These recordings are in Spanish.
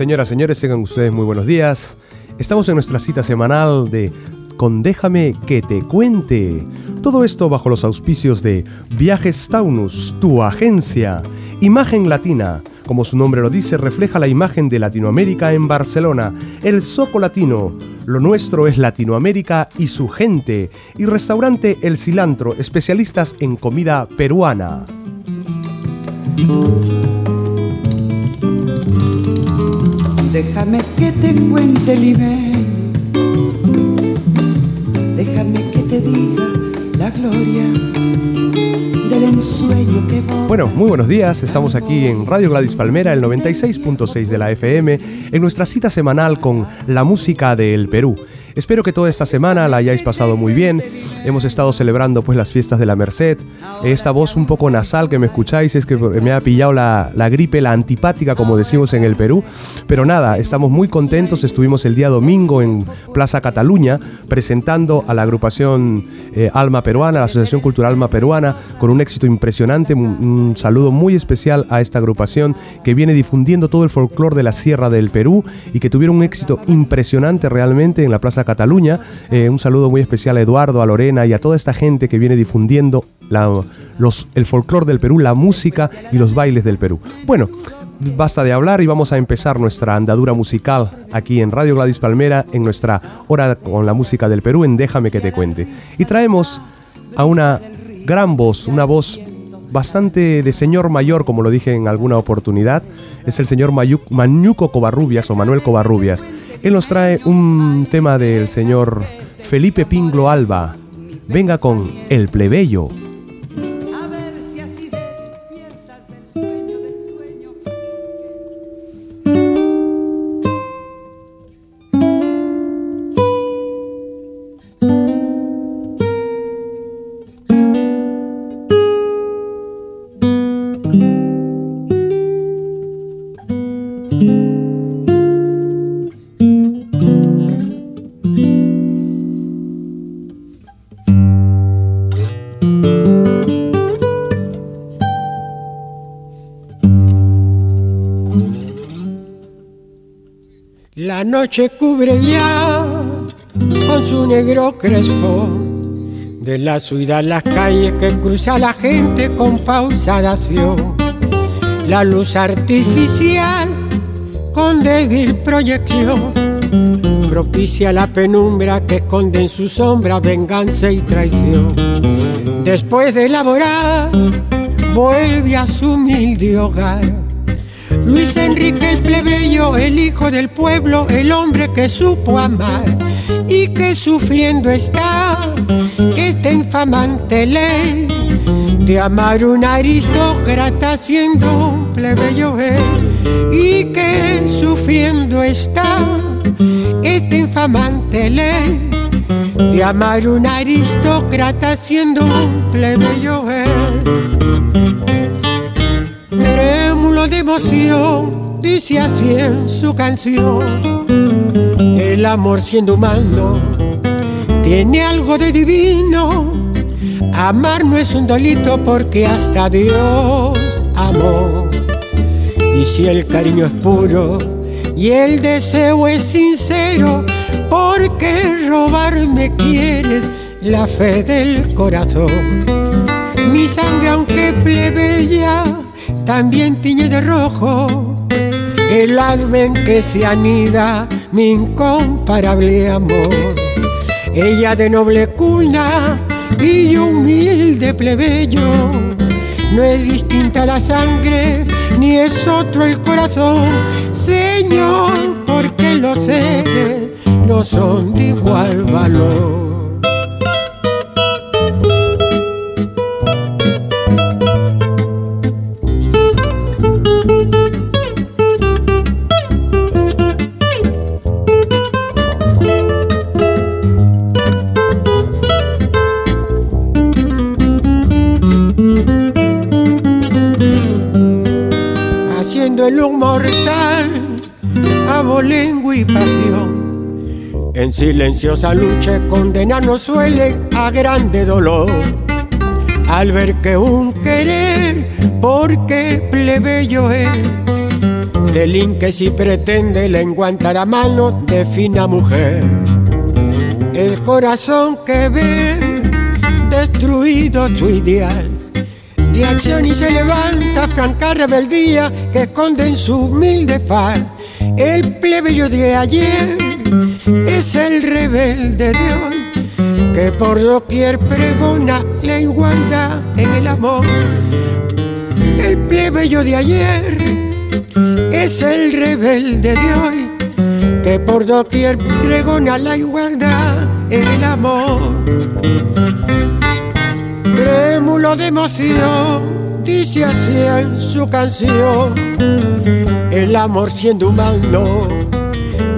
Señoras, señores, tengan ustedes muy buenos días. Estamos en nuestra cita semanal de Con Déjame que te cuente. Todo esto bajo los auspicios de Viajes Taunus, tu agencia. Imagen Latina, como su nombre lo dice, refleja la imagen de Latinoamérica en Barcelona. El Soco Latino, lo nuestro es Latinoamérica y su gente. Y restaurante El Cilantro, especialistas en comida peruana. Déjame que te cuente limeño, déjame que te diga la gloria del ensueño que voy. Bueno, muy buenos días. Estamos aquí en Radio Gladys Palmera, el 96.6 de la FM, en nuestra cita semanal con la música del Perú. Espero que toda esta semana la hayáis pasado muy bien. Hemos estado celebrando pues las fiestas de la Merced. Esta voz un poco nasal que me escucháis es que me ha pillado la, la gripe, la antipática como decimos en el Perú. Pero nada, estamos muy contentos. Estuvimos el día domingo en Plaza Cataluña presentando a la agrupación eh, Alma Peruana, la Asociación Cultural Alma Peruana, con un éxito impresionante. Un, un saludo muy especial a esta agrupación que viene difundiendo todo el folclore de la Sierra del Perú y que tuvieron un éxito impresionante realmente en la Plaza Cataluña. Eh, un saludo muy especial a Eduardo, a Lorena y a toda esta gente que viene difundiendo el folclore del Perú, la música y los bailes del Perú. Bueno, basta de hablar y vamos a empezar nuestra andadura musical aquí en Radio Gladys Palmera en nuestra hora con la música del Perú en Déjame que te cuente. Y traemos a una gran voz, una voz bastante de señor mayor, como lo dije en alguna oportunidad, es el señor Mayu, Mañuco Covarrubias o Manuel Covarrubias. Él nos trae un tema del señor Felipe Pinglo Alba. Venga con El Plebeyo. Noche cubre ya con su negro crespo de la ciudad las calles que cruza la gente con pausada acción. La luz artificial con débil proyección propicia la penumbra que esconde en su sombra venganza y traición. Después de elaborar, vuelve a su humilde hogar. Luis Enrique el plebeyo, el hijo del pueblo, el hombre que supo amar y que sufriendo está esta infamante ley de amar un aristócrata siendo un plebeyo él y que sufriendo está esta infamante ley de amar un aristócrata siendo un plebeyo él emoción, dice así en su canción. El amor siendo humano tiene algo de divino. Amar no es un delito porque hasta Dios amó. Y si el cariño es puro y el deseo es sincero, ¿por qué robarme quieres la fe del corazón? Mi sangre aunque plebeya también tiñe de rojo el alma en que se anida mi incomparable amor. Ella de noble cuna y humilde plebeyo, no es distinta la sangre ni es otro el corazón, Señor, porque los seres no son de igual valor. En silenciosa lucha condenarnos suele a grande dolor. Al ver que un querer, porque plebeyo es, delinque si pretende la enguantar a mano de fina mujer. El corazón que ve destruido tu ideal. Reacción y se levanta franca rebeldía que esconde en su humilde faz. El plebeyo de ayer es el rebelde de hoy que por doquier pregona la igualdad en el amor. El plebeyo de ayer es el rebelde de hoy que por doquier pregona la igualdad en el amor. Trémulo de emoción, dice así en su canción, el amor siendo humano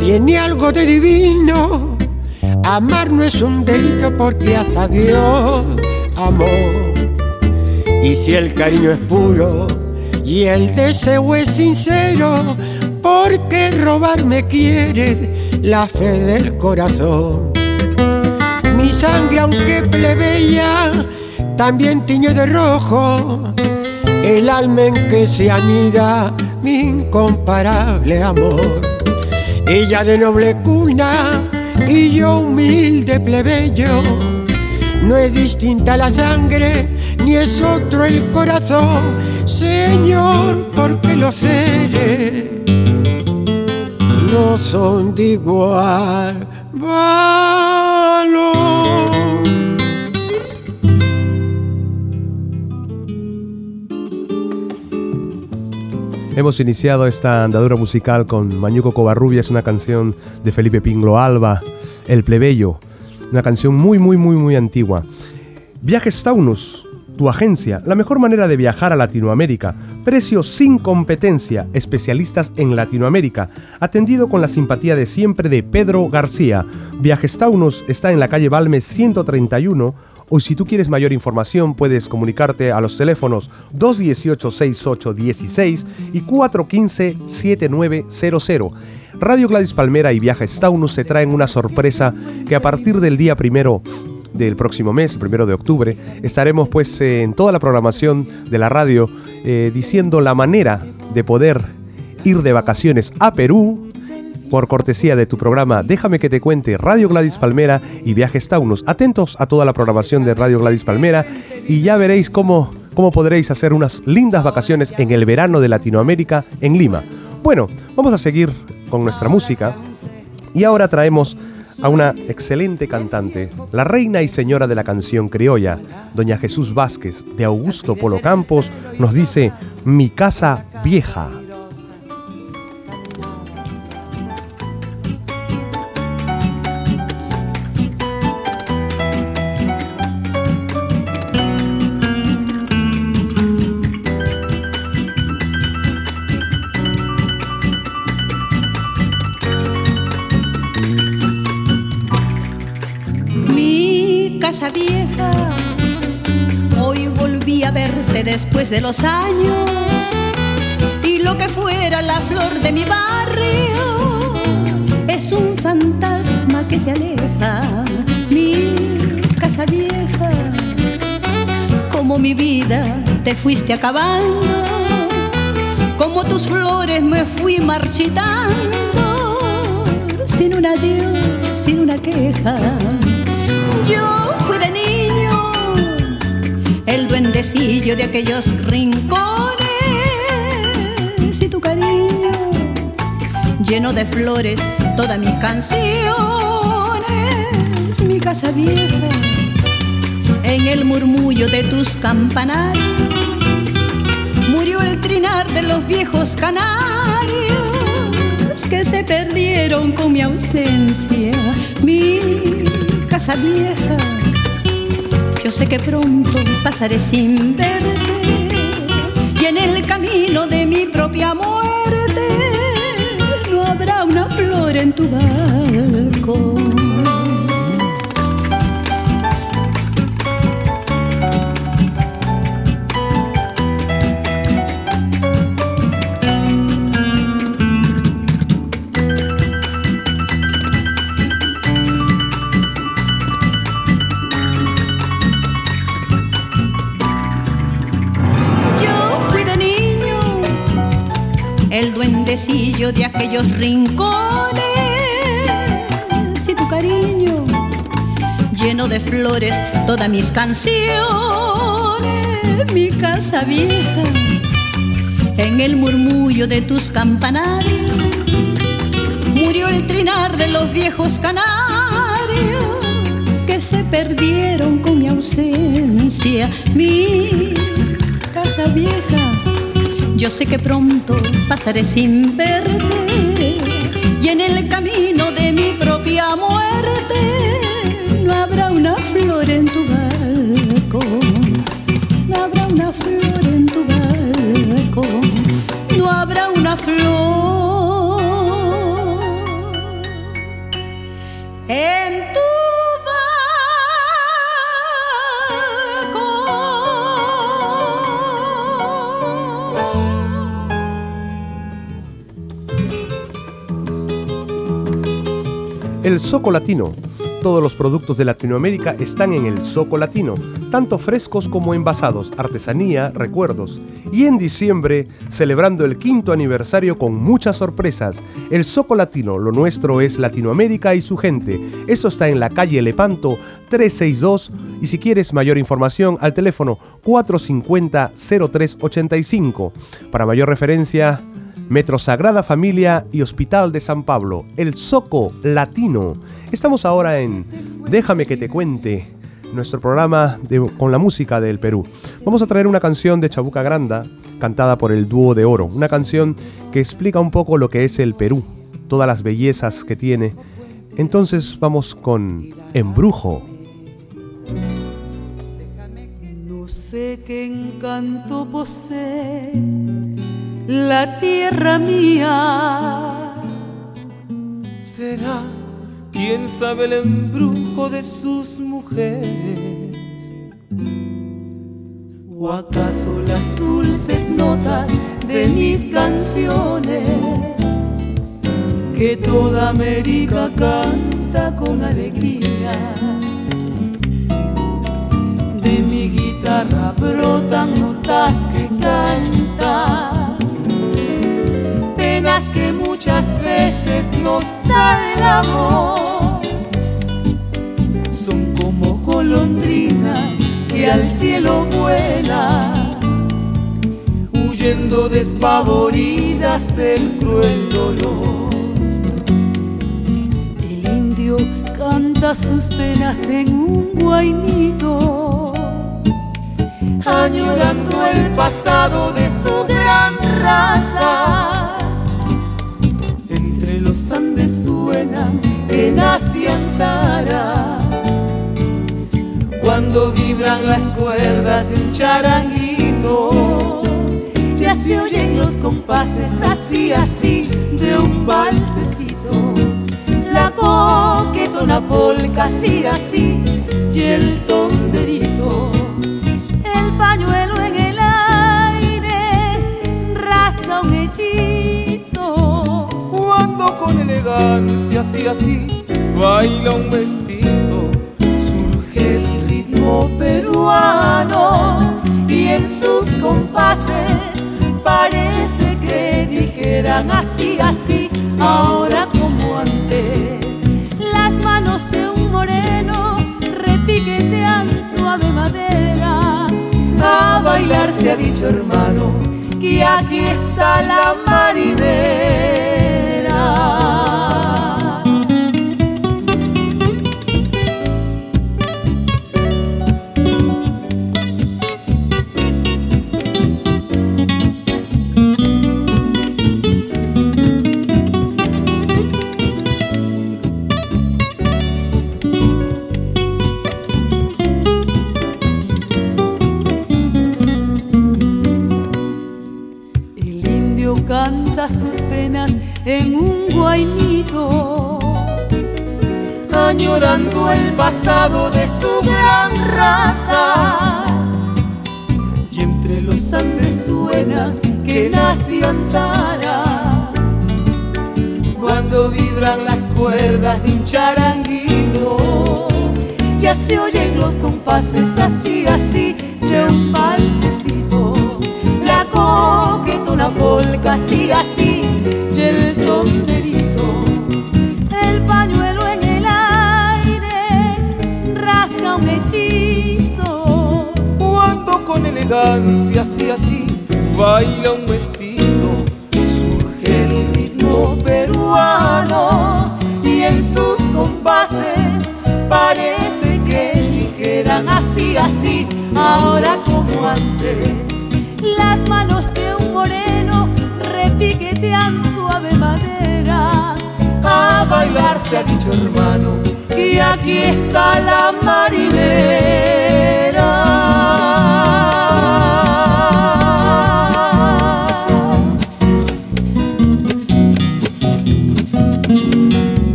tiene algo de divino. Amar no es un delito porque hace a Dios amor. Y si el cariño es puro, y el deseo es sincero, porque robarme quiere la fe del corazón. Mi sangre, aunque plebeya, también tiñe de rojo el alma en que se anida mi incomparable amor. Ella de noble cuna y yo humilde plebeyo, no es distinta la sangre ni es otro el corazón, Señor, porque los seres no son de igual valor. Hemos iniciado esta andadura musical con Mañuco Covarrubias, una canción de Felipe Pinglo Alba, El Plebeyo, una canción muy, muy, muy, muy antigua. Viajes Taunus, tu agencia, la mejor manera de viajar a Latinoamérica. Precios sin competencia, especialistas en Latinoamérica. Atendido con la simpatía de siempre de Pedro García. Viajes Taunus está en la calle Balmes 131 o si tú quieres mayor información puedes comunicarte a los teléfonos 218-6816 y 415-7900. Radio Gladys Palmera y Viajes Taunus se traen una sorpresa que a partir del día primero del próximo mes, primero de octubre, estaremos pues en toda la programación de la radio eh, diciendo la manera de poder ir de vacaciones a Perú por cortesía de tu programa Déjame que te cuente Radio Gladys Palmera y Viajes Taunus. Atentos a toda la programación de Radio Gladys Palmera y ya veréis cómo, cómo podréis hacer unas lindas vacaciones en el verano de Latinoamérica en Lima. Bueno, vamos a seguir con nuestra música y ahora traemos a una excelente cantante, la reina y señora de la canción criolla, doña Jesús Vázquez, de Augusto Polo Campos, nos dice Mi casa vieja. De los años y lo que fuera la flor de mi barrio es un fantasma que se aleja, mi casa vieja, como mi vida te fuiste acabando, como tus flores me fui marchitando, sin un adiós, sin una queja. Yo de aquellos rincones. Y tu cariño lleno de flores todas mis canciones, mi casa vieja. En el murmullo de tus campanarios murió el trinar de los viejos canarios que se perdieron con mi ausencia, mi casa vieja sé que pronto pasaré sin verte y en el camino de mi propia muerte no habrá una flor en tu balcón. Gentecillo de aquellos rincones y tu cariño lleno de flores todas mis canciones, mi casa vieja en el murmullo de tus campanarios murió el trinar de los viejos canarios que se perdieron con mi ausencia, mi casa vieja yo sé que pronto pasaré sin verte Soco Latino. Todos los productos de Latinoamérica están en el Soco Latino, tanto frescos como envasados, artesanía, recuerdos. Y en diciembre, celebrando el quinto aniversario con muchas sorpresas, el Soco Latino, lo nuestro es Latinoamérica y su gente. Esto está en la calle Lepanto 362 y si quieres mayor información al teléfono 450-0385. Para mayor referencia, Metro Sagrada Familia y Hospital de San Pablo, el Soco Latino. Estamos ahora en Déjame que te cuente, nuestro programa con la música del Perú. Vamos a traer una canción de Chabuca Granda, cantada por el dúo de Oro, una canción que explica un poco lo que es el Perú, todas las bellezas que tiene. Entonces vamos con Embrujo. No sé qué encanto posee la tierra mía. Será, quién sabe, el embrujo de sus mujeres. ¿O acaso las dulces notas de mis canciones que toda América canta con alegría? De mi guitarra brotan notas que cantan que muchas veces nos da el amor. Son como colondrinas que al cielo vuelan, huyendo despavoridas del cruel dolor. El indio canta sus penas en un guainito, añorando el pasado de su gran raza suenan en Antaras cuando vibran las cuerdas de un charanguito ya se oyen los compases así así de un balsecito. La coquetona polca así así y el tonderito. El pañuelo en el aire rasga un hechizo con elegancia, así, así, baila un mestizo. Surge el ritmo peruano y en sus compases parece que dijeran así, así, ahora como antes. Las manos de un moreno repiquetean suave madera. A bailar se ha dicho hermano que aquí está la marinera. Sus añorando el pasado de su gran raza. Y entre los Andes suena que nació Antara, cuando vibran las cuerdas de un charanguito, ya se oyen los compases así, así, de un balsecito una polca así, así, elegancia, así, así, baila un mestizo. Surge el ritmo peruano y en sus compases parece que dijeran así, así, ahora como antes. Las manos de un moreno repiquetean suave madera. A bailar se ha dicho hermano, y aquí está la marinera.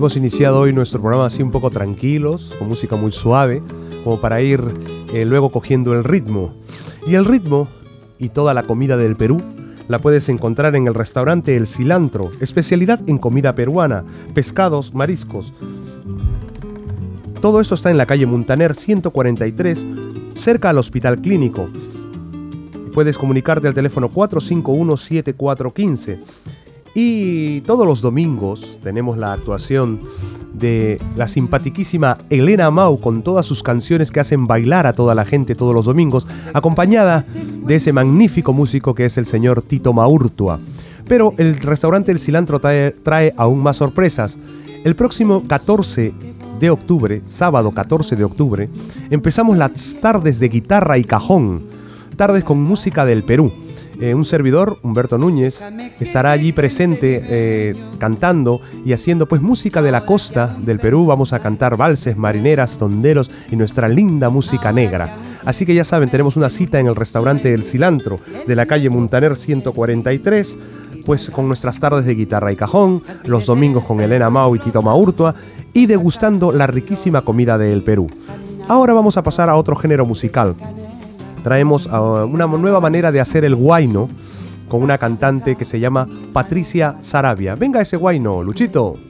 Hemos iniciado hoy nuestro programa así un poco tranquilos, con música muy suave, como para ir eh, luego cogiendo el ritmo. Y el ritmo y toda la comida del Perú la puedes encontrar en el restaurante El Cilantro, especialidad en comida peruana, pescados, mariscos. Todo eso está en la calle Muntaner 143, cerca al Hospital Clínico. Puedes comunicarte al teléfono 451 7415 y todos los domingos tenemos la actuación de la simpatiquísima Elena Mau con todas sus canciones que hacen bailar a toda la gente todos los domingos, acompañada de ese magnífico músico que es el señor Tito Maurtua. Pero el restaurante El Cilantro trae, trae aún más sorpresas. El próximo 14 de octubre, sábado 14 de octubre, empezamos las tardes de guitarra y cajón, tardes con música del Perú. Eh, un servidor, Humberto Núñez, estará allí presente eh, cantando y haciendo pues música de la costa del Perú. Vamos a cantar valses, marineras, tonderos y nuestra linda música negra. Así que ya saben, tenemos una cita en el restaurante El Cilantro de la calle Muntaner 143, pues con nuestras tardes de guitarra y cajón, los domingos con Elena Mau y Tito Maurtua y degustando la riquísima comida del Perú. Ahora vamos a pasar a otro género musical traemos una nueva manera de hacer el guayno con una cantante que se llama Patricia Sarabia. Venga ese guayno, Luchito.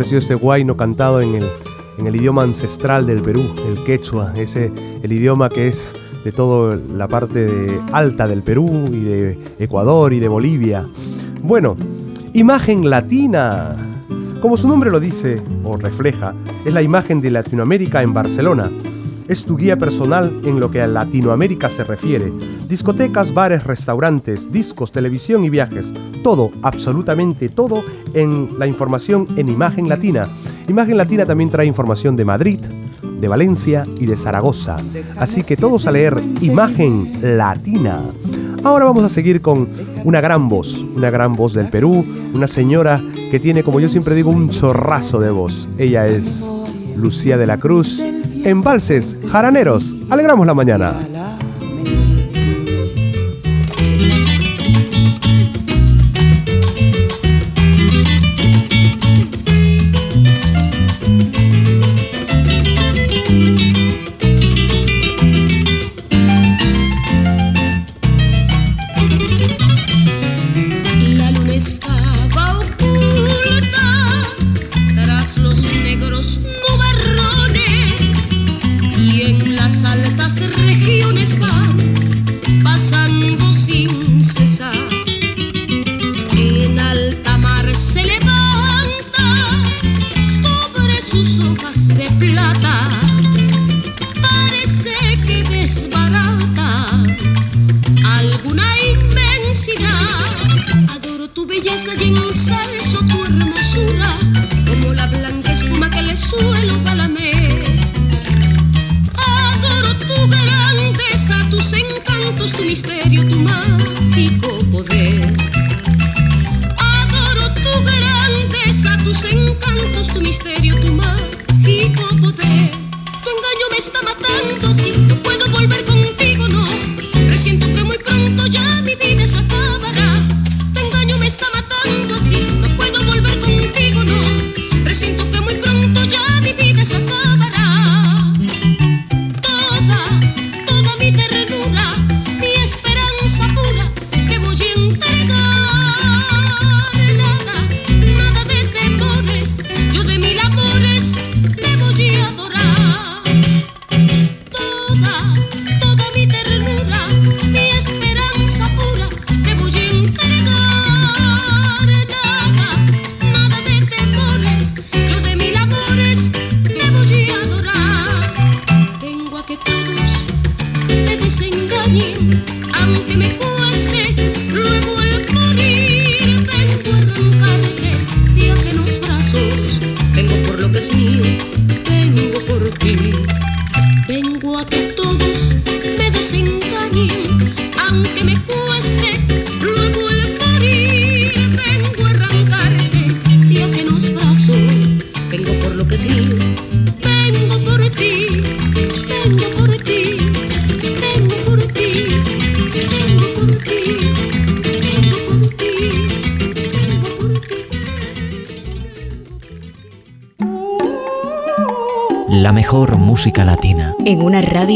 ¿Qué les ha parecido este guayno cantado en el, en el idioma ancestral del Perú, el quechua? Ese, el idioma que es de toda la parte alta del Perú y de Ecuador y de Bolivia. Bueno, imagen latina. Como su nombre lo dice o refleja, es la imagen de Latinoamérica en Barcelona. Es tu guía personal en lo que a Latinoamérica se refiere. Discotecas, bares, restaurantes, discos, televisión y viajes. Todo, absolutamente todo, en la información en Imagen Latina. Imagen Latina también trae información de Madrid, de Valencia y de Zaragoza. Así que todos a leer Imagen Latina. Ahora vamos a seguir con una gran voz, una gran voz del Perú, una señora que tiene, como yo siempre digo, un chorrazo de voz. Ella es Lucía de la Cruz. En Valses, Jaraneros, alegramos la mañana.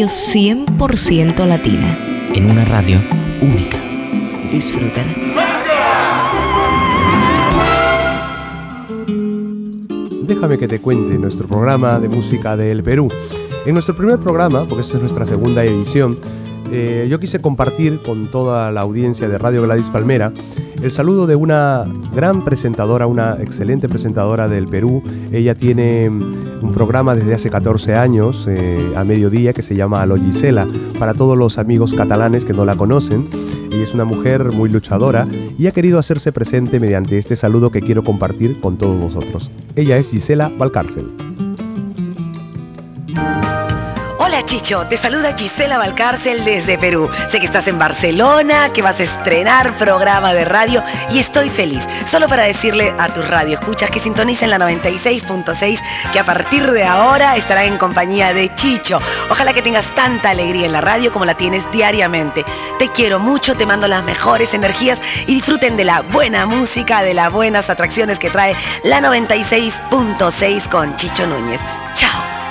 Radio 100% latina. En una radio única. Disfrútala. Déjame que te cuente nuestro programa de música del Perú. En nuestro primer programa, porque esta es nuestra segunda edición, eh, yo quise compartir con toda la audiencia de Radio Gladys Palmera el saludo de una gran presentadora, una excelente presentadora del Perú. Ella tiene un programa desde hace 14 años eh, a mediodía que se llama Alo Gisela. Para todos los amigos catalanes que no la conocen, ella es una mujer muy luchadora y ha querido hacerse presente mediante este saludo que quiero compartir con todos vosotros. Ella es Gisela Valcárcel. Chicho, te saluda Gisela Valcárcel desde Perú. Sé que estás en Barcelona, que vas a estrenar programa de radio y estoy feliz. Solo para decirle a tus radio escuchas que sintonicen la 96.6, que a partir de ahora estará en compañía de Chicho. Ojalá que tengas tanta alegría en la radio como la tienes diariamente. Te quiero mucho, te mando las mejores energías y disfruten de la buena música, de las buenas atracciones que trae la 96.6 con Chicho Núñez. Chao.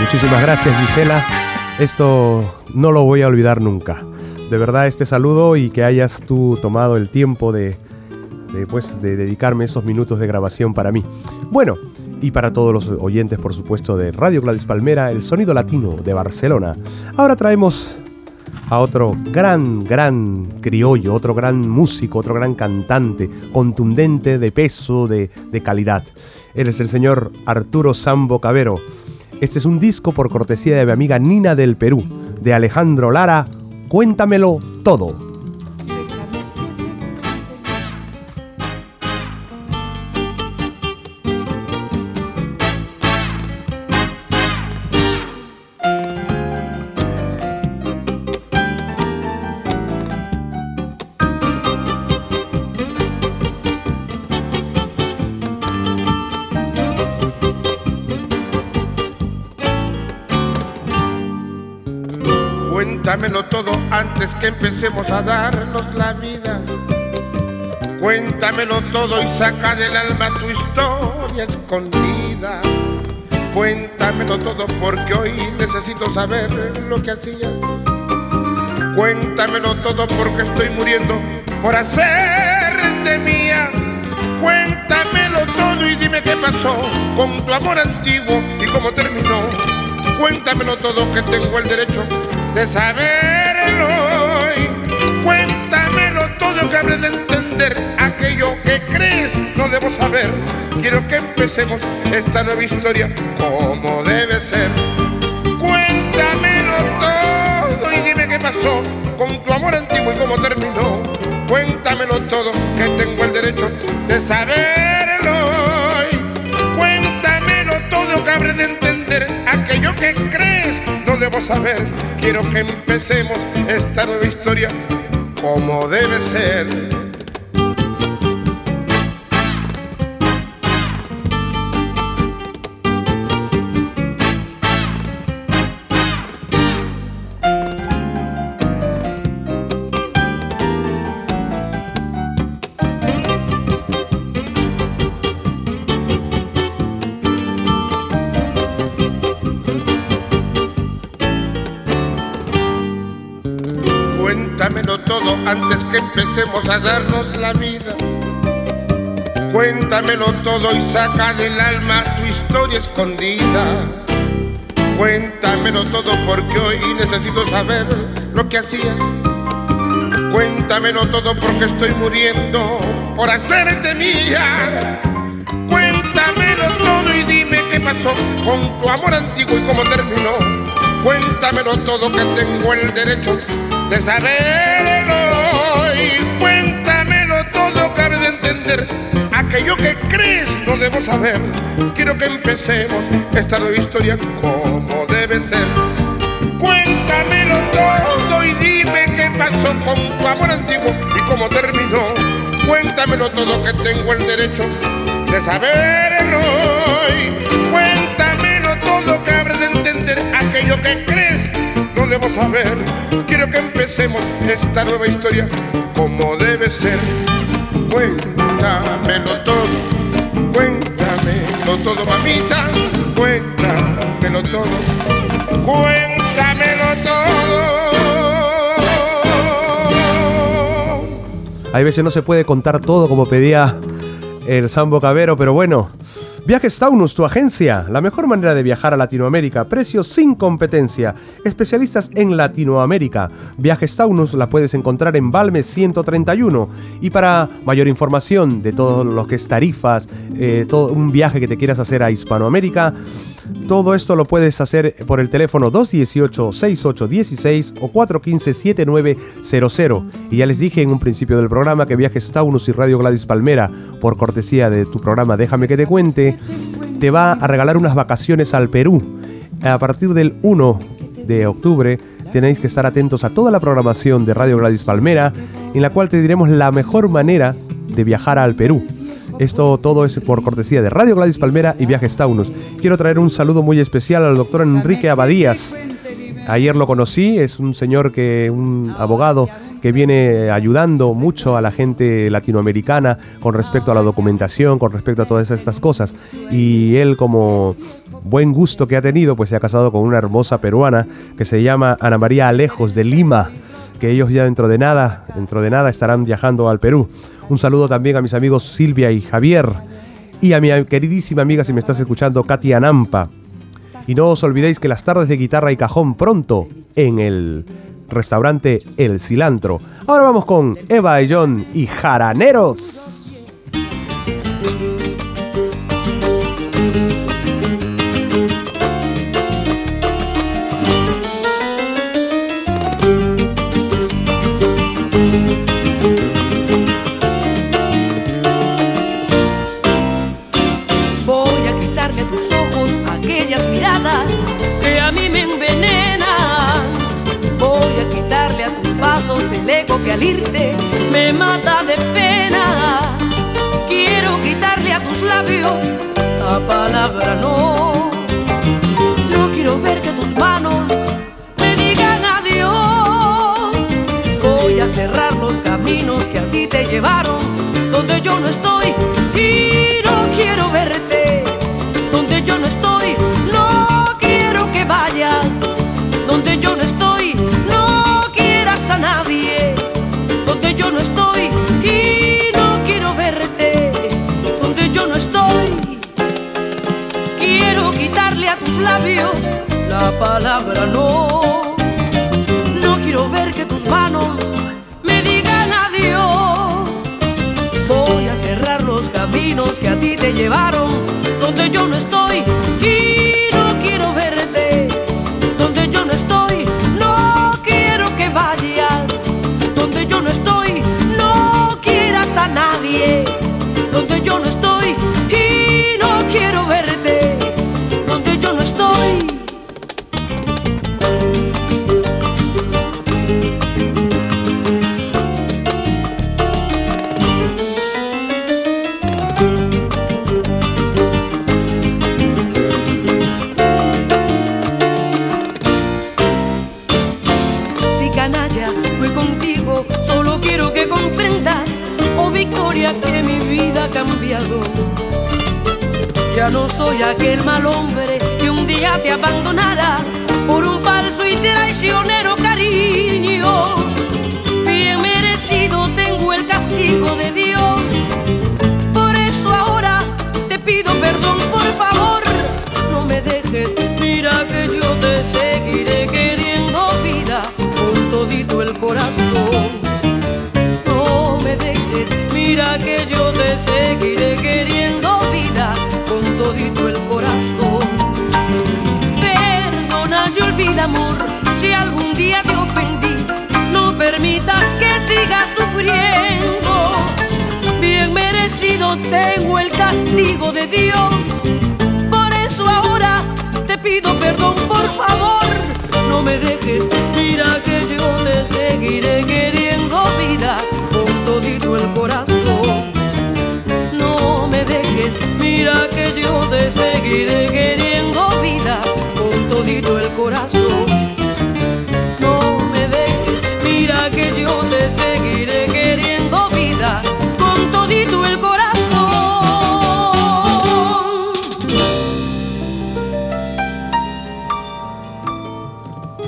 Muchísimas gracias Gisela. Esto no lo voy a olvidar nunca. De verdad este saludo y que hayas tú tomado el tiempo de, después de dedicarme esos minutos de grabación para mí. Bueno, y para todos los oyentes, por supuesto, de Radio Gladys Palmera, el sonido latino de Barcelona. Ahora traemos a otro gran, gran criollo, otro gran músico, otro gran cantante, contundente, de peso, de, de calidad. Él es el señor Arturo Sambo Cabero. Este es un disco por cortesía de mi amiga Nina del Perú, de Alejandro Lara. Cuéntamelo todo. La vida. Cuéntamelo todo y saca del alma tu historia escondida. Cuéntamelo todo porque hoy necesito saber lo que hacías. Cuéntamelo todo porque estoy muriendo por hacerte mía. Cuéntamelo todo y dime qué pasó con tu amor antiguo y cómo terminó. Cuéntamelo todo que tengo el derecho de saberlo hoy. Todo que habré de entender aquello que crees no debo saber. Quiero que empecemos esta nueva historia como debe ser. Cuéntamelo todo y dime qué pasó con tu amor antiguo y cómo terminó. Cuéntamelo todo que tengo el derecho de saberlo hoy. Cuéntamelo todo que habré de entender aquello que crees no debo saber. Quiero que empecemos esta nueva historia como debe ser. Antes que empecemos a darnos la vida. Cuéntamelo todo y saca del alma tu historia escondida. Cuéntamelo todo porque hoy necesito saber lo que hacías. Cuéntamelo todo porque estoy muriendo por hacerte mía. Cuéntamelo todo y dime qué pasó con tu amor antiguo y cómo terminó. Cuéntamelo todo que tengo el derecho de saberlo. Y cuéntamelo todo cabe de entender. Aquello que crees no debo saber. Quiero que empecemos esta nueva historia como debe ser. Cuéntamelo todo y dime qué pasó con tu amor antiguo y cómo terminó. Cuéntamelo todo que tengo el derecho de saberlo. Y cuéntamelo todo cabe de entender. Aquello que crees no debo saber. Quiero que empecemos esta nueva historia como debe ser. Cuéntamelo todo, cuéntamelo todo, mamita. Cuéntamelo todo, cuéntamelo todo. Hay veces no se puede contar todo como pedía el Sambo Cabero, pero bueno. Viajes Taunus, tu agencia, la mejor manera de viajar a Latinoamérica, precios sin competencia, especialistas en Latinoamérica. Viajes Taunus la puedes encontrar en Balmes 131 y para mayor información de todo lo que es tarifas, eh, todo un viaje que te quieras hacer a Hispanoamérica, todo esto lo puedes hacer por el teléfono 218-6816 o 415-7900. Y ya les dije en un principio del programa que Viajes Taunus y Radio Gladys Palmera, por cortesía de tu programa Déjame que te cuente, te va a regalar unas vacaciones al Perú. A partir del 1 de octubre tenéis que estar atentos a toda la programación de Radio Gladys Palmera, en la cual te diremos la mejor manera de viajar al Perú. Esto todo es por cortesía de Radio Gladys Palmera y Viajes Taunus. Quiero traer un saludo muy especial al doctor Enrique Abadías. Ayer lo conocí, es un señor que, un abogado que viene ayudando mucho a la gente latinoamericana con respecto a la documentación, con respecto a todas estas cosas. Y él como buen gusto que ha tenido, pues se ha casado con una hermosa peruana que se llama Ana María Alejos de Lima, que ellos ya dentro de nada, dentro de nada estarán viajando al Perú. Un saludo también a mis amigos Silvia y Javier. Y a mi queridísima amiga, si me estás escuchando, Katia Nampa. Y no os olvidéis que las tardes de guitarra y cajón pronto en el restaurante El Cilantro. Ahora vamos con Eva y John y Jaraneros. No quiero ver que tus manos me digan adiós. Voy a cerrar los caminos que a ti te llevaron, donde yo no estoy y no quiero verte. Donde yo no estoy, no quiero que vayas. Donde yo no estoy, labios la palabra no. No quiero ver que tus manos me digan adiós. Voy a cerrar los caminos que a ti te llevaron, donde yo no estoy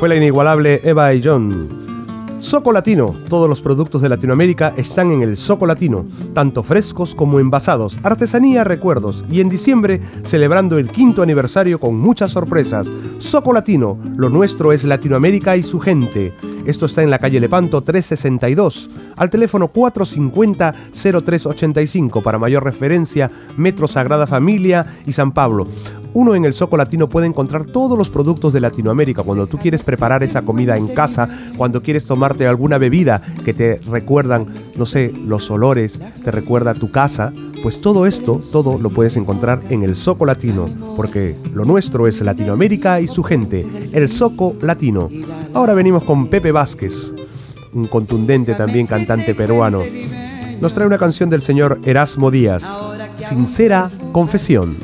Fue la inigualable Eva y John. Soco Latino. Todos los productos de Latinoamérica están en el Soco Latino, tanto frescos como envasados, artesanía, recuerdos y en diciembre celebrando el quinto aniversario con muchas sorpresas. Soco Latino, lo nuestro es Latinoamérica y su gente. Esto está en la calle Lepanto 362, al teléfono 450-0385 para mayor referencia, Metro Sagrada Familia y San Pablo. Uno en el Soco Latino puede encontrar todos los productos de Latinoamérica cuando tú quieres preparar esa comida en casa, cuando quieres tomarte alguna bebida que te recuerdan, no sé, los olores, te recuerda tu casa, pues todo esto, todo lo puedes encontrar en el Soco Latino, porque lo nuestro es Latinoamérica y su gente, el Soco Latino. Ahora venimos con Pepe Vázquez, un contundente también cantante peruano. Nos trae una canción del señor Erasmo Díaz, Sincera Confesión.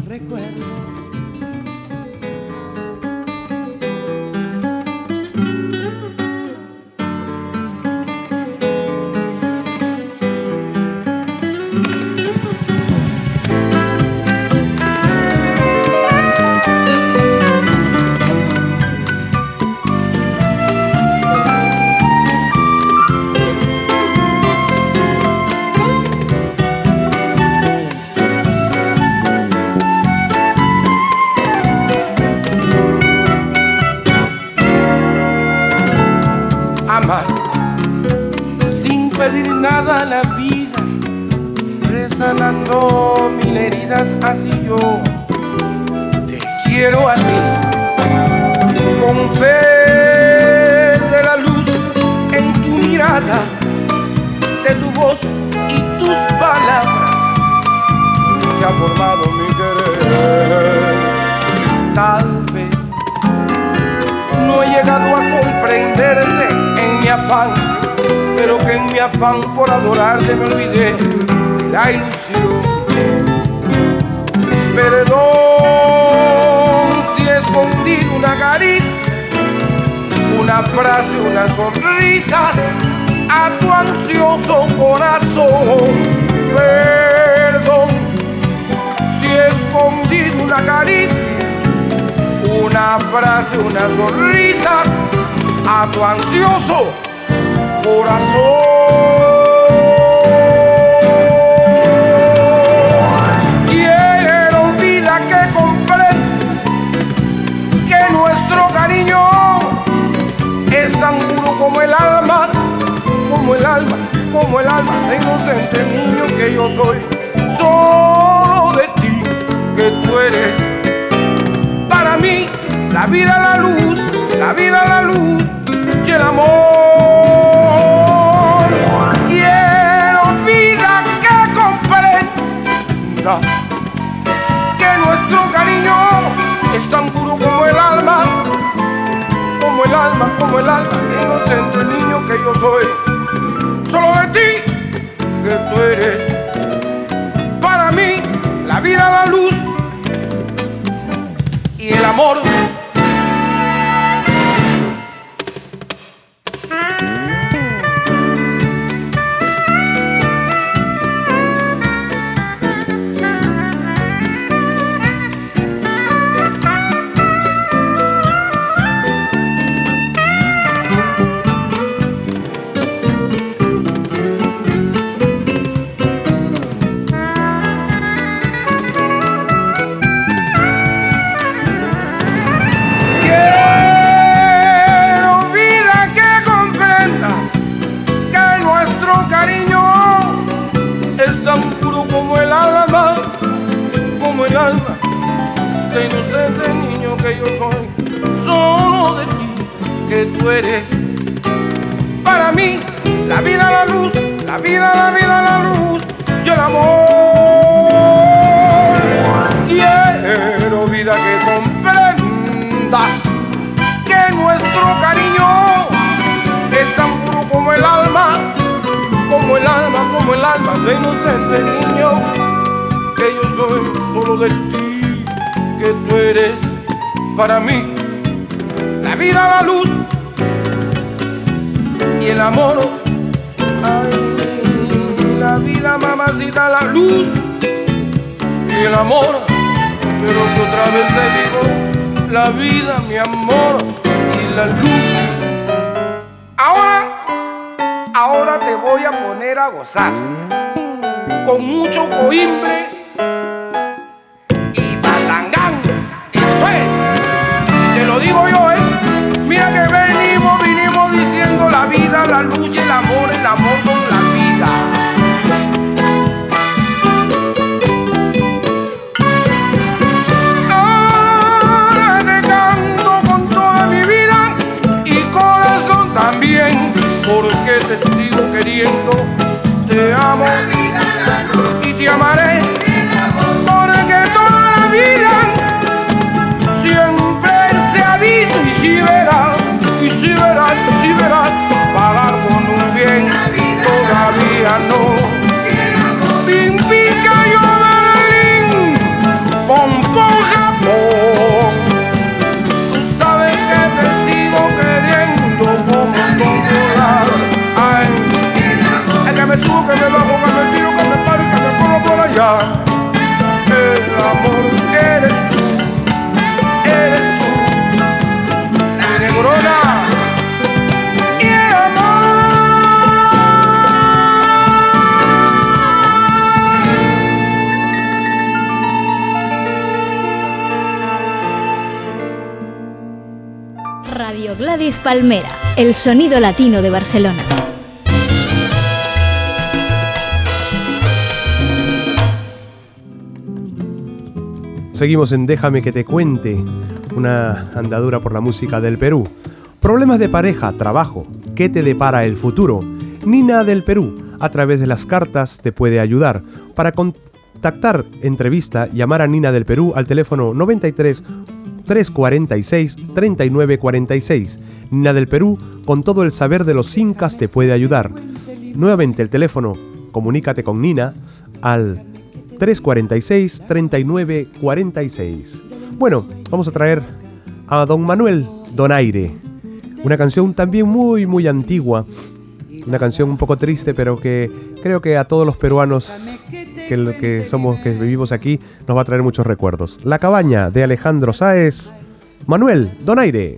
No mil heridas así yo te quiero a ti con fe de la luz en tu mirada de tu voz y tus palabras se ha formado mi querer tal vez no he llegado a comprenderte en mi afán pero que en mi afán por adorarte me olvidé la ilusión. Perdón si he escondido una caricia, una frase, una sonrisa a tu ansioso corazón. Perdón si he escondido una caricia, una frase, una sonrisa a tu ansioso corazón. Como el alma, como el alma de inocente niño que yo soy. Solo de ti que tú eres para mí la vida, la luz, la vida, la luz y el amor. Quiero vida que comprenda que nuestro cariño es tan puro como el alma, como el alma, como el alma, inocente niño que yo soy. Que tú eres para mí la vida, la luz y el amor. Gozar el sonido latino de Barcelona. Seguimos en Déjame que te cuente, una andadura por la música del Perú. Problemas de pareja, trabajo, ¿qué te depara el futuro? Nina del Perú, a través de las cartas, te puede ayudar. Para contactar entrevista, llamar a Nina del Perú al teléfono 93 346 3946. Nina del Perú, con todo el saber de los incas, te puede ayudar. Nuevamente el teléfono, comunícate con Nina al 346 3946. Bueno, vamos a traer a don Manuel Donaire, una canción también muy muy antigua, una canción un poco triste, pero que creo que a todos los peruanos que, que somos, que vivimos aquí, nos va a traer muchos recuerdos. La cabaña de Alejandro Sáez, Manuel Donaire.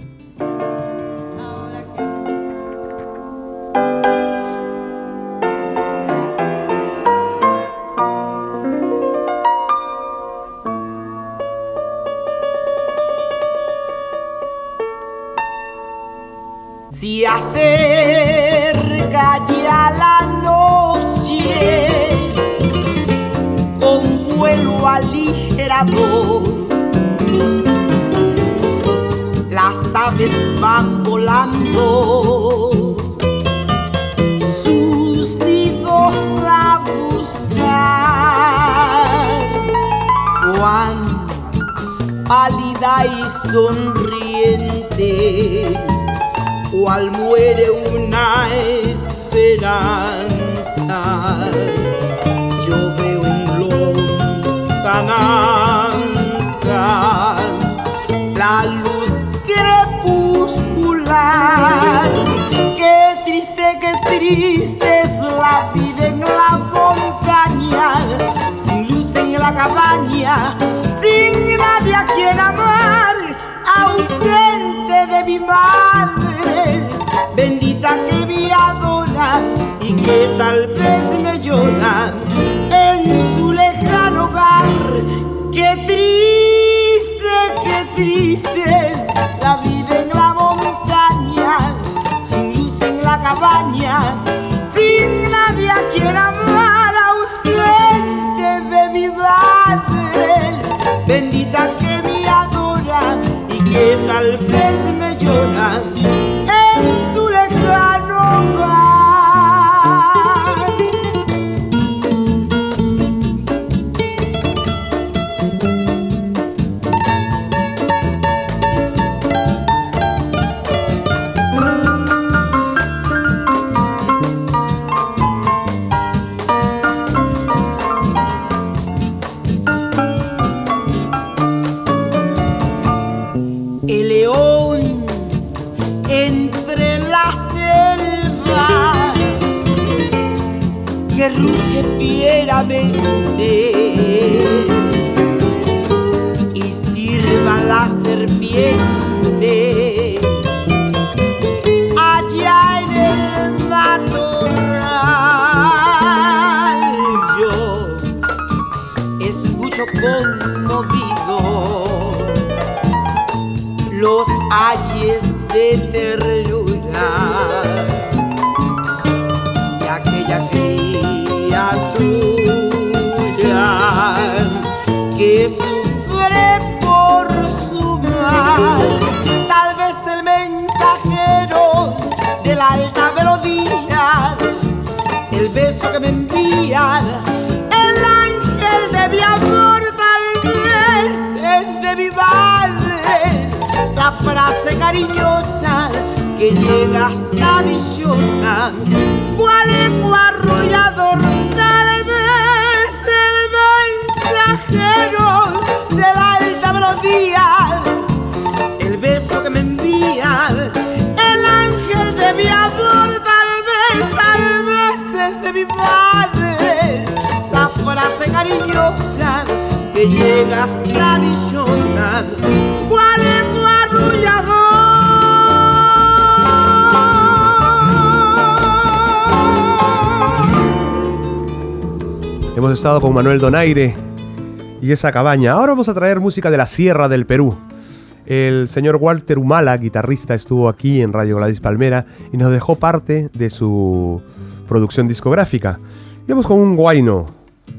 Tal vez me llora que llega hasta dichosa, cual eco Hemos estado con Manuel Donaire y esa cabaña. Ahora vamos a traer música de la Sierra del Perú. El señor Walter Humala, guitarrista, estuvo aquí en Radio Gladys Palmera y nos dejó parte de su producción discográfica. Y vamos con un guayno.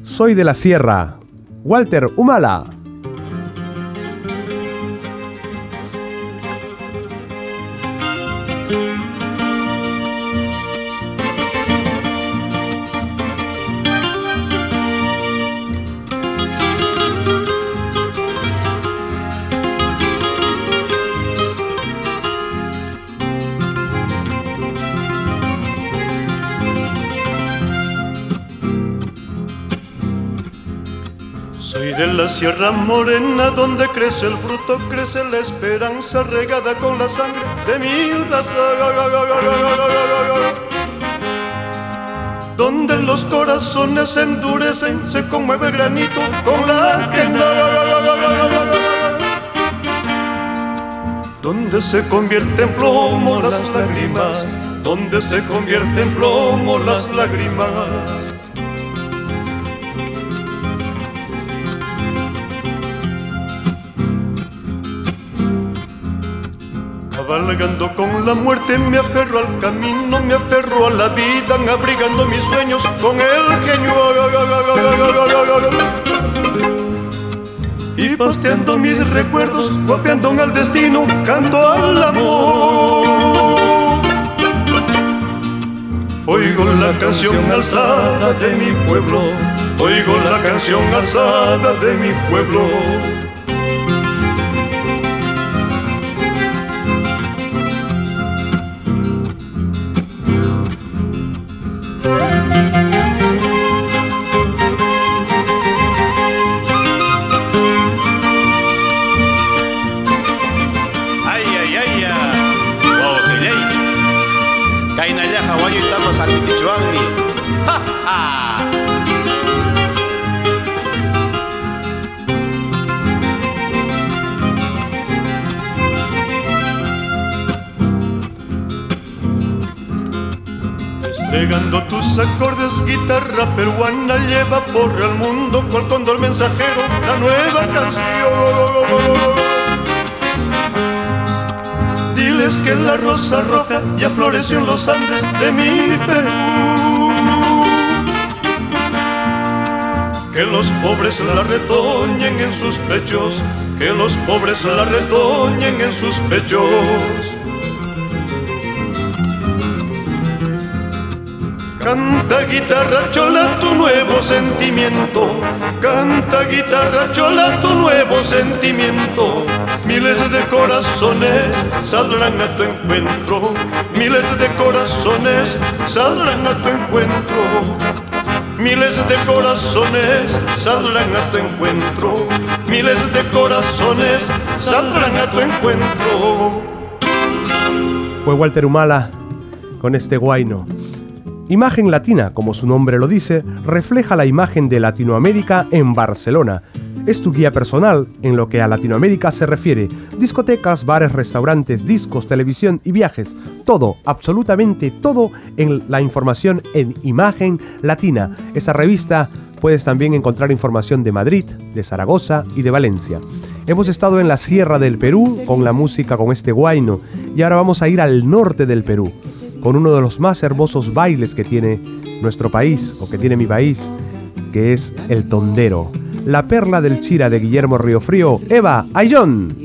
Soy de la Sierra. Walter Humala. Sierra Morena donde crece el fruto, crece la esperanza regada con la sangre de mi raza. Donde los corazones endurecen, se conmueve el granito con la quena. Donde se convierte en plomo las lágrimas, donde se convierte en plomo las lágrimas. Cabalgando con la muerte me aferro al camino, me aferro a la vida, abrigando mis sueños con el genio. Y pasteando mis recuerdos, copiando al destino, canto al amor. Oigo la canción alzada de mi pueblo, oigo la canción alzada de mi pueblo. Acordes, guitarra peruana lleva por el mundo cual condor mensajero la nueva canción. Diles que la rosa roja ya floreció en los Andes de mi Perú. Que los pobres la retoñen en sus pechos, que los pobres la retoñen en sus pechos. Canta guitarra chola tu nuevo sentimiento, canta guitarra chola tu nuevo sentimiento. Miles de corazones saldrán a tu encuentro, miles de corazones saldrán a tu encuentro. Miles de corazones saldrán a tu encuentro, miles de corazones saldrán a tu encuentro. Fue Walter Humala con este guayno. Imagen Latina, como su nombre lo dice, refleja la imagen de Latinoamérica en Barcelona. Es tu guía personal en lo que a Latinoamérica se refiere. Discotecas, bares, restaurantes, discos, televisión y viajes. Todo, absolutamente todo en la información en Imagen Latina. Esta revista puedes también encontrar información de Madrid, de Zaragoza y de Valencia. Hemos estado en la Sierra del Perú con la música con este guayno y ahora vamos a ir al norte del Perú con uno de los más hermosos bailes que tiene nuestro país, o que tiene mi país, que es el tondero. La perla del Chira de Guillermo Frío, Eva Ayón.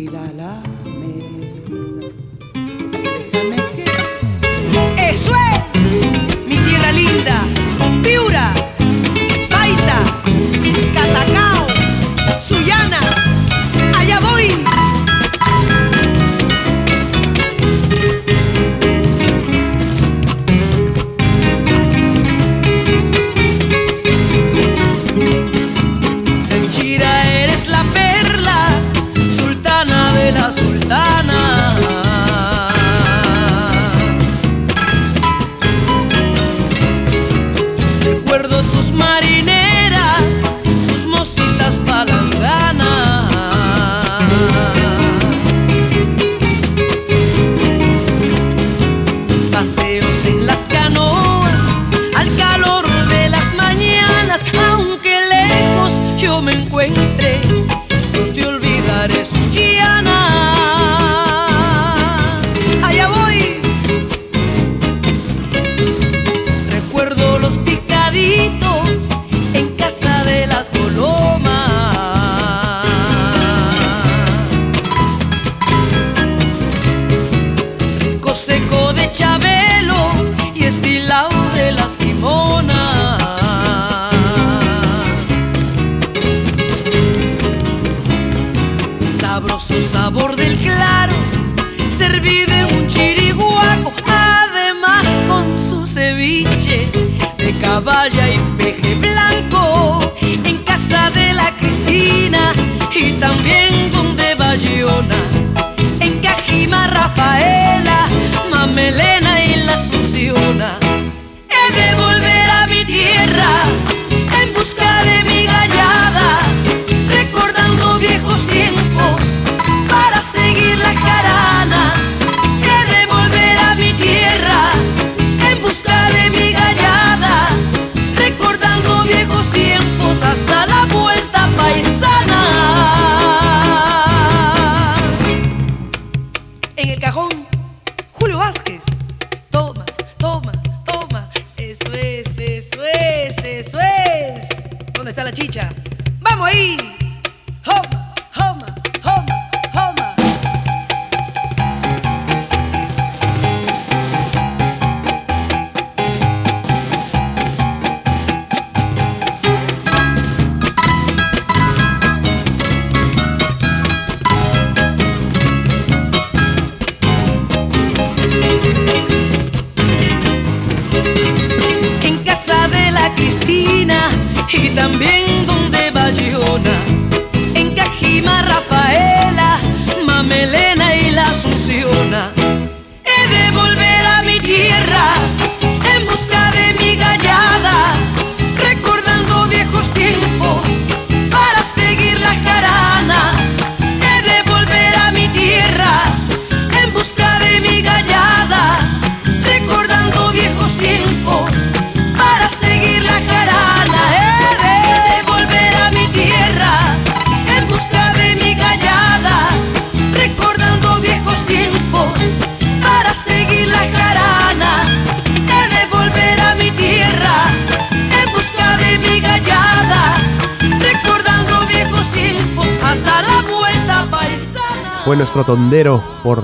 Nuestro tondero por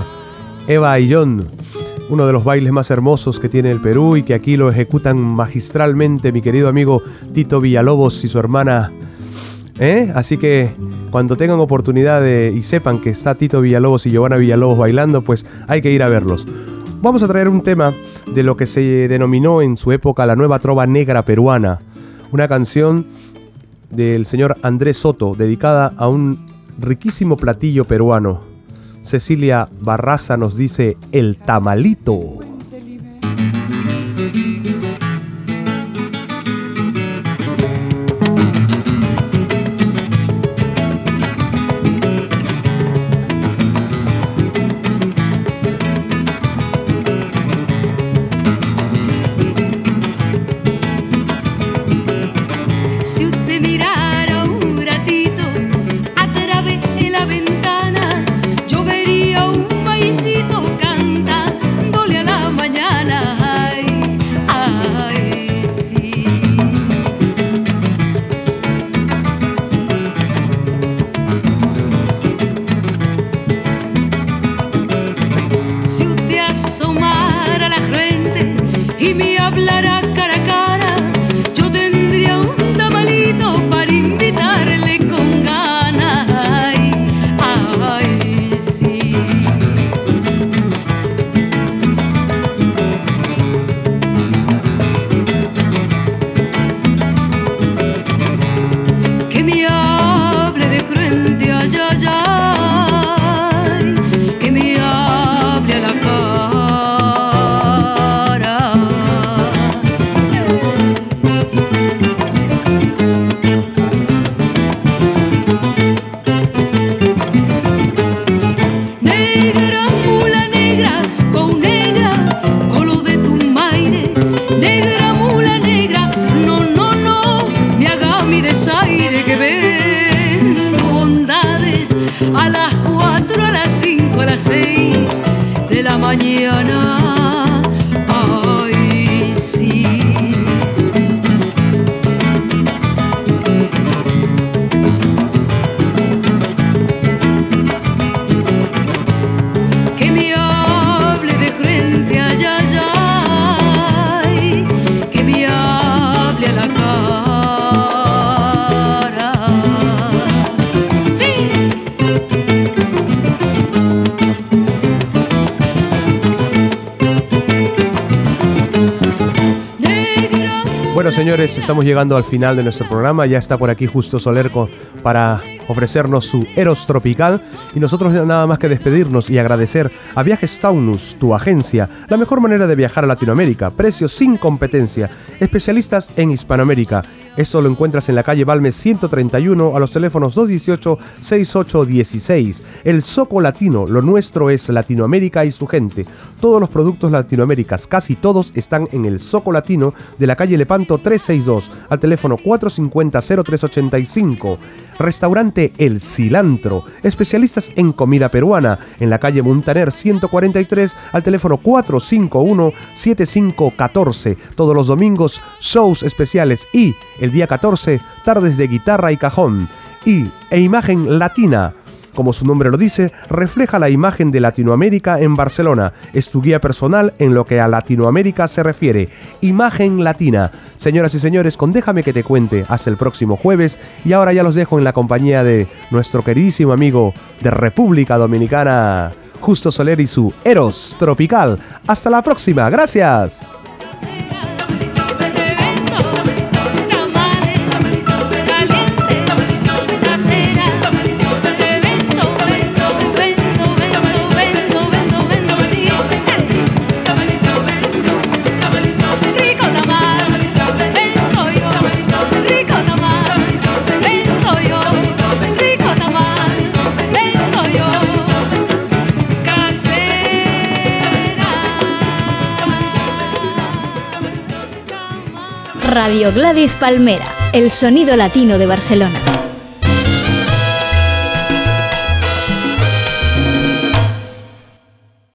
Eva Ayllón, uno de los bailes más hermosos que tiene el Perú y que aquí lo ejecutan magistralmente mi querido amigo Tito Villalobos y su hermana. ¿Eh? Así que cuando tengan oportunidad y sepan que está Tito Villalobos y Giovanna Villalobos bailando, pues hay que ir a verlos. Vamos a traer un tema de lo que se denominó en su época la nueva trova negra peruana, una canción del señor Andrés Soto dedicada a un riquísimo platillo peruano. Cecilia Barraza nos dice el tamalito. Estamos llegando al final de nuestro programa. Ya está por aquí Justo Solerco para ofrecernos su Eros Tropical. Y nosotros nada más que despedirnos y agradecer a Viajes Taunus, tu agencia, la mejor manera de viajar a Latinoamérica, precios sin competencia, especialistas en Hispanoamérica. Esto lo encuentras en la calle Balmes 131 a los teléfonos 218-6816. El Soco Latino, lo nuestro es Latinoamérica y su gente. Todos los productos latinoaméricas, casi todos, están en el Soco Latino de la calle Lepanto 362 al teléfono 450-0385. Restaurante El Cilantro, especialistas en comida peruana, en la calle Montaner 143 al teléfono 451-7514. Todos los domingos, shows especiales y el día 14, tardes de guitarra y cajón. Y e imagen latina. Como su nombre lo dice, refleja la imagen de Latinoamérica en Barcelona. Es tu guía personal en lo que a Latinoamérica se refiere. Imagen latina. Señoras y señores, con Déjame que te cuente hasta el próximo jueves. Y ahora ya los dejo en la compañía de nuestro queridísimo amigo de República Dominicana, Justo Soler y su Eros Tropical. Hasta la próxima. Gracias. Radio Gladys Palmera, el sonido latino de Barcelona.